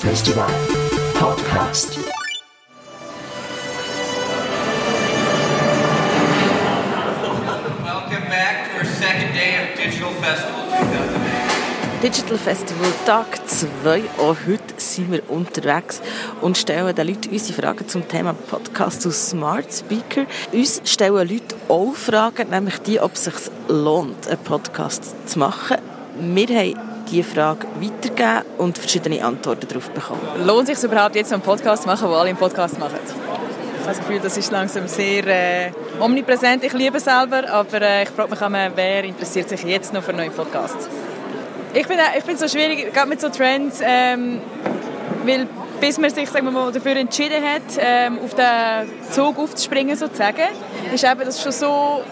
Festival Podcast. Welcome back to our second day of Digital Festival 2008. Digital Festival Tag 2. Auch heute sind wir unterwegs und stellen den Leuten unsere Fragen zum Thema Podcast zu Smart Speaker. Uns stellen Leute auch Fragen, nämlich die, ob es sich lohnt, einen Podcast zu machen. Wir haben diese Frage weitergegeben und verschiedene Antworten darauf bekommen. Lohnt sich überhaupt jetzt einen Podcast zu machen, wo alle einen Podcast machen? Ich habe das Gefühl, das ist langsam sehr äh, omnipräsent. Ich liebe es selber, aber äh, ich frage mich immer, wer interessiert sich jetzt noch für neue Podcasts? Ich finde ich find so schwierig, gerade mit so Trends, ähm, weil bis man sich sagen wir mal, dafür entschieden hat, ähm, auf den Zug aufzuspringen sozusagen, ist eben das schon so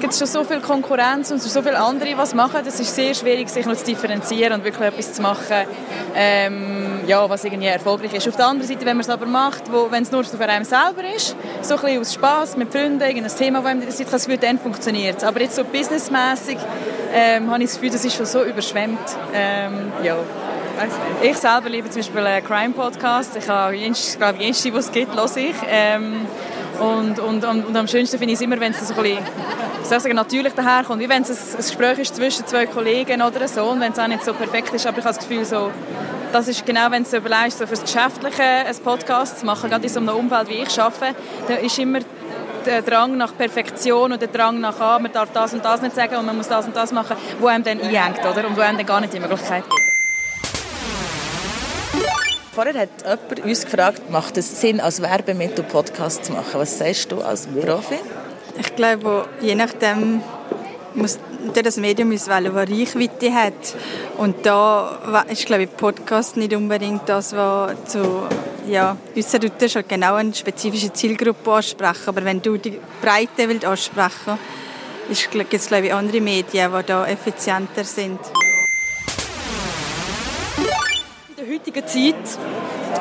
gibt es schon so viel Konkurrenz und so viele andere, was machen. Es ist sehr schwierig, sich noch zu differenzieren und wirklich etwas zu machen, ähm, ja, was irgendwie erfolgreich ist. Auf der anderen Seite, wenn man es aber macht, wo, wenn es nur für einen selber ist, so ein bisschen aus Spass mit Freunden, irgendein Thema, das einem interessiert, das wird dann funktioniert. Aber jetzt so businessmäßig ähm, habe ich das Gefühl, das ist schon so überschwemmt. Ähm, ja. Ich selber liebe zum Beispiel einen Crime-Podcast. Ich habe, ich glaube, jenste, was es gibt, höre ich. Ähm, und, und, und, und, am schönsten finde ich es immer, wenn es so ein bisschen soll sagen, natürlich daherkommt. Wie wenn es ein, Gespräch ist zwischen zwei Kollegen oder so und wenn es auch nicht so perfekt ist. Aber ich habe das Gefühl, so, das ist genau, wenn du überlegst, so für das Geschäftliche einen Podcast zu machen, gerade in so einem Umfeld, wie ich arbeite, da ist immer der Drang nach Perfektion und der Drang nach, ah, man darf das und das nicht sagen und man muss das und das machen, wo einem dann einhängt, oder? Und wo einem dann gar nicht die Möglichkeit gibt. Vorher hat jemand uns gefragt, macht es Sinn, als Werbemittel Podcast zu machen? Was sagst du als Profi? Ich glaube, je nachdem muss das Medium auswählen, das Reichweite hat. Und da ist, glaube ich, Podcast nicht unbedingt das, was zu ja, ausser du halt genau eine spezifische Zielgruppe ansprechen. Aber wenn du die Breite willst ansprechen willst, gibt es, glaube ich, andere Medien, die da effizienter sind. In der heutigen Zeit,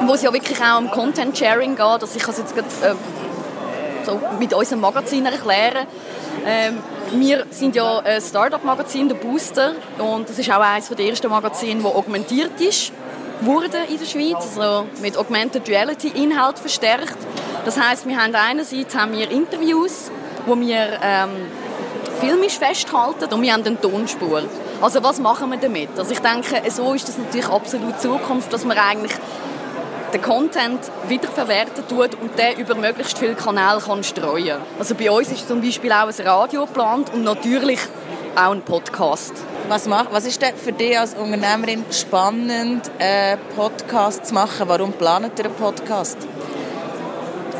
wo es ja wirklich auch um Content-Sharing geht, dass ich es jetzt gerade, äh, so mit unserem Magazin erklären. Ähm, wir sind ja ein Startup-Magazin, der Booster, und das ist auch eines der ersten Magazine, das augmentiert ist wurde in der Schweiz, also mit Augmented Reality Inhalt verstärkt. Das heißt, wir haben einerseits haben wir Interviews, wo wir ähm, filmisch festhalten und wir haben eine Tonspur. Also was machen wir damit? Also ich denke, so ist das natürlich absolut Zukunft, dass man eigentlich den Content wiederverwerten tut und den über möglichst viele Kanäle kann streuen Also bei uns ist zum Beispiel auch ein Radio geplant und natürlich auch ein Podcast. Was, macht, was ist denn für dich als Unternehmerin spannend, einen Podcast zu machen? Warum planet ihr einen Podcast?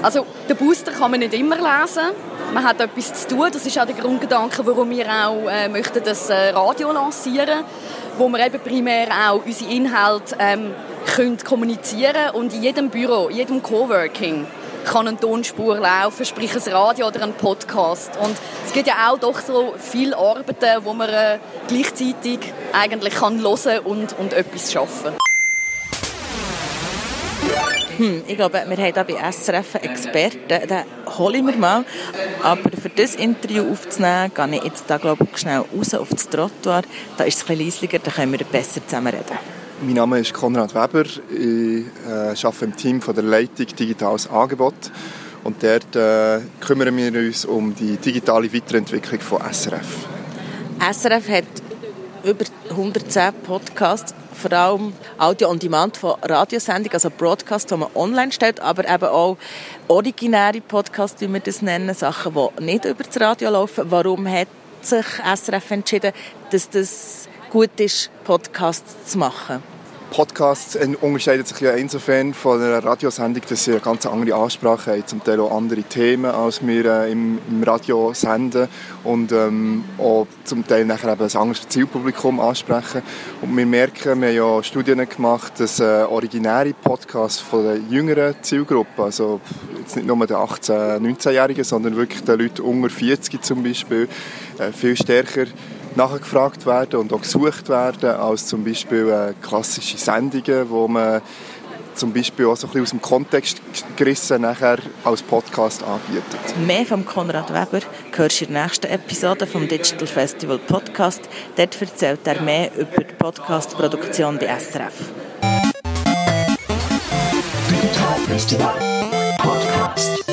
Also, den Booster kann man nicht immer lesen. Man hat etwas zu tun. Das ist auch der Grundgedanke, warum wir auch äh, möchten das äh, Radio lancieren wo wir eben primär auch unsere Inhalte ähm, können kommunizieren und in jedem Büro, in jedem Coworking kann eine Tonspur laufen, sprich ein Radio oder ein Podcast. Und es gibt ja auch doch so viele Arbeiten, wo man äh, gleichzeitig eigentlich kann hören und, und etwas schaffen hm, ich glaube, wir haben hier bei SRF einen Experten, den hole ich mir mal. Aber für das Interview aufzunehmen, gehe ich jetzt da, glaube ich, schnell raus auf das Trottoir. Da ist es ein bisschen leisiger, da können wir besser zusammen reden. Mein Name ist Konrad Weber. Ich äh, arbeite im Team von der Leitung Digitales Angebot. Und dort äh, kümmern wir uns um die digitale Weiterentwicklung von SRF. SRF hat über 110 Podcasts, vor allem Audio on Demand von Radiosendungen, also Broadcast, die man online stellt, aber eben auch originäre Podcasts, wie wir das nennen, Sachen, die nicht über das Radio laufen. Warum hat sich SRF entschieden, dass das gut ist, Podcasts zu machen? Podcasts unterscheiden sich ja insofern von einer Radiosendung, dass sie eine ganz andere Ansprache haben, zum Teil auch andere Themen, als wir äh, im, im, Radio senden und ähm, auch zum Teil nachher eben ein anderes Zielpublikum ansprechen. Und wir merken, wir haben ja Studien gemacht, dass äh, originäre Podcasts von der jüngeren Zielgruppe, also jetzt nicht nur der 18-, 19-Jährigen, sondern wirklich der Leute unter 40 zum Beispiel, äh, viel stärker nachgefragt werden und auch gesucht werden als zum Beispiel äh, klassische Sendungen, wo man zum Beispiel auch so ein bisschen aus dem Kontext gerissen nachher als Podcast anbietet. Mehr von Konrad Weber hörst du in der nächsten Episode vom Digital Festival Podcast. Dort erzählt er mehr über die Podcast-Produktion bei SRF. Festival Podcast.